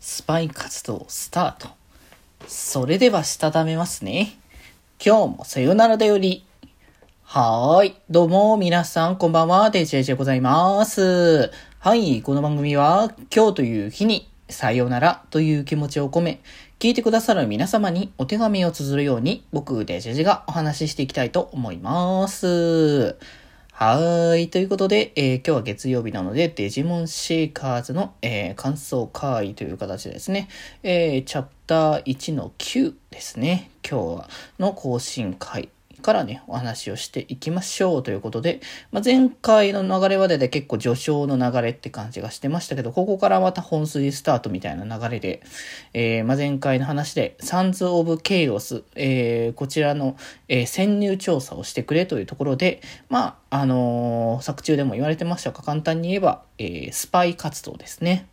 スパイ活動スタート。それではしたためますね。今日もさよならだより。はーい。どうも、皆さん、こんばんは。デジェジでございます。はい。この番組は、今日という日に、さよならという気持ちを込め、聞いてくださる皆様にお手紙を綴るように、僕、デジェジがお話ししていきたいと思います。はーい。ということで、えー今日は月曜日なので、デジモンシーカーズの、えー感想会という形ですね、えーチャプター1の9ですね。今日はの更新会からね、お話をしていきましょうということで、まあ、前回の流れまでで結構序章の流れって感じがしてましたけど、ここからまた本筋スタートみたいな流れで、えーまあ、前回の話で、サンズ・オブ・ケイオス、えーこちらの、えー潜入調査をしてくれというところで、まあ、あの作中でも言われてましたが、簡単に言えば、えスパイ活動ですね。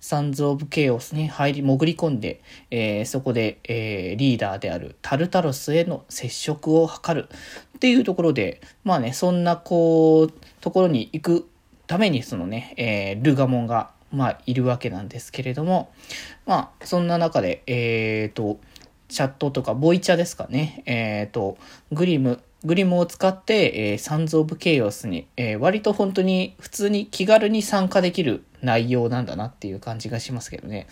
サンズ・オブ・ケイオスに入り、潜り込んで、えーそこで、えーリーダーであるタルタロスへの接触を図るっていうところで、まあね、そんな、こう、ところに行くために、そのね、えールガモンが、まあ、いるわけなんですけれども、まあ、そんな中で、えーと、チャットとか、ボイチャですかね。えっ、と、グリム、グリムを使って、えーサンズ・オブ・ケイオスに、えー割と本当に普通に気軽に参加できる内容なんだなっていう感じがしますけどね。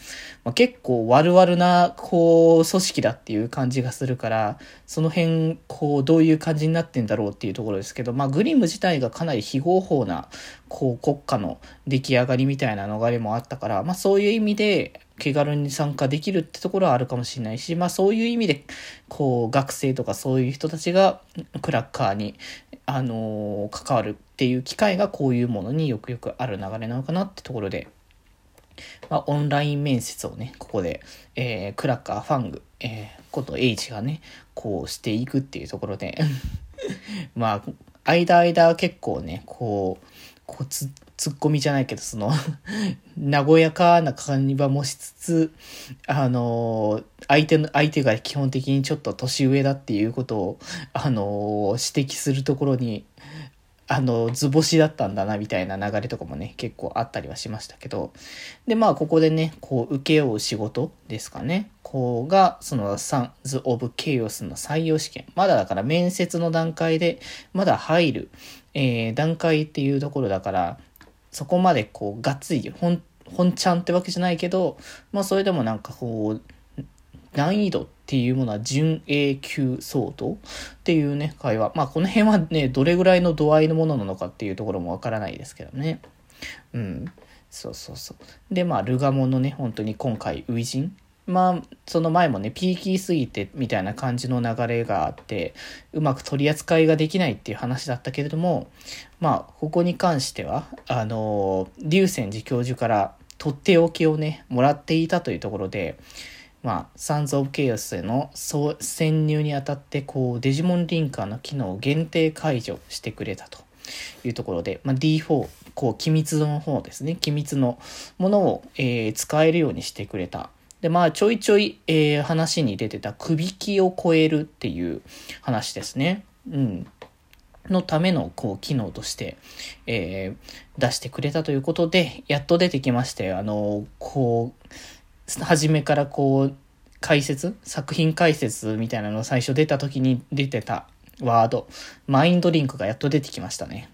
まあ、結構悪々な、こう、組織だっていう感じがするから、その辺、こう、どういう感じになってんだろうっていうところですけど、まあ、グリム自体がかなり非合法な、こう、国家の出来上がりみたいな流れもあったから、まあ、そういう意味で、気軽に参加できるってところはあるかもしれないし、まあそういう意味で、こう、学生とかそういう人たちがクラッカーに、あの関わるっていう機会がこういうものによくよくある流れなのかなってところで、まあ、オンライン面接をね、ここで、えークラッカー、ファング、えーこと H がね、こうしていくっていうところで、まあ、間間結構ね、こう、こうつ、ツッコミじゃないけど、その、和やかな感じはもしつつ、あの、相手の、相手が基本的にちょっと年上だっていうことを、あの、指摘するところに、あの、図星だったんだな、みたいな流れとかもね、結構あったりはしましたけど。で、まあ、ここでね、こう、請け負う仕事ですかね。こうが、その、サンズ・オブ・ケイオスの採用試験。まだだから面接の段階で、まだ入る、えー段階っていうところだから、そこまでこう、がっつり、本、本ちゃんってわけじゃないけど、まあ、それでもなんかこう、難易度っていうものは準 A 級相当っていうね、会話。まあこの辺はね、どれぐらいの度合いのものなのかっていうところもわからないですけどね。うん。そうそうそう。で、まあ、ルガモのね、本当に今回、初陣。まあ、その前もね、ピーキーすぎてみたいな感じの流れがあって、うまく取り扱いができないっていう話だったけれども、まあ、ここに関しては、あの、竜泉寺教授からとっておきをね、もらっていたというところで、まあ、サンズ・オブ・ケイオスへの潜入にあたって、こう、デジモンリンカーの機能を限定解除してくれたというところで、まあ、D4、こう、機密の方ですね、機密のものを、えー使えるようにしてくれた。で、まあ、ちょいちょい、えー話に出てた、くびきを超えるっていう話ですね。うん。のための、こう、機能として、えー出してくれたということで、やっと出てきまして、あの、こう、初めからこう、解説作品解説みたいなの最初出た時に出てたワード、マインドリンクがやっと出てきましたね。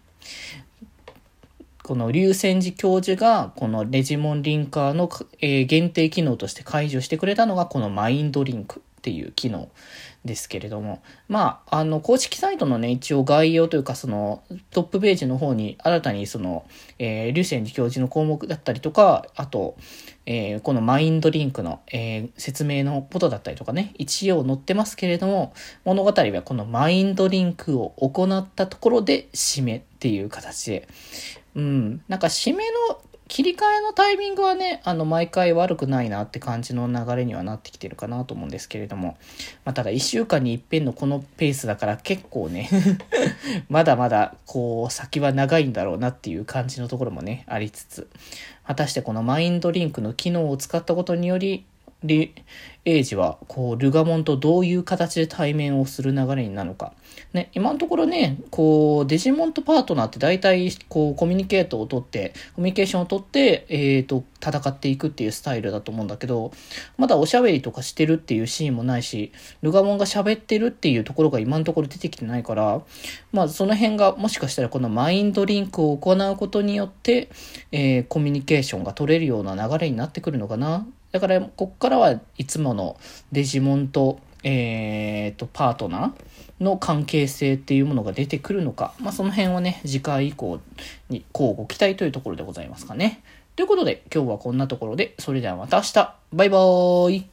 この竜泉寺教授がこのレジモンリンカーの、限定機能として解除してくれたのがこのマインドリンクっていう機能ですけれども、まあ、あの、公式サイトのね、一応概要というか、その、トップページの方に、新たにその、えー、竜泉寺教授の項目だったりとか、あと、えーこのマインドリンクの、えー説明のことだったりとかね、一応載ってますけれども、物語はこのマインドリンクを行ったところで締めっていう形で、うん、なんか締めの切り替えのタイミングはね、あの、毎回悪くないなって感じの流れにはなってきてるかなと思うんですけれども、まあ、ただ一週間に一遍のこのペースだから結構ね、まだまだ、こう、先は長いんだろうなっていう感じのところもね、ありつつ、果たしてこのマインドリンクの機能を使ったことにより、リエイジは、こう、ルガモンとどういう形で対面をする流れになるのか。ね、今のところね、こう、デジモンとパートナーって大体、こう、コミュニケートを取って、コミュニケーションを取って、えっ、ー、と、戦っていくっていうスタイルだと思うんだけど、まだおしゃべりとかしてるっていうシーンもないし、ルガモンが喋ってるっていうところが今のところ出てきてないから、まあ、その辺がもしかしたらこのマインドリンクを行うことによって、えー、コミュニケーションが取れるような流れになってくるのかな。だから、こっからはいつものデジモンと、えー、と、パートナーの関係性っていうものが出てくるのか。まあ、その辺をね、次回以降に交互期待というところでございますかね。ということで、今日はこんなところで、それではまた明日。バイバーイ。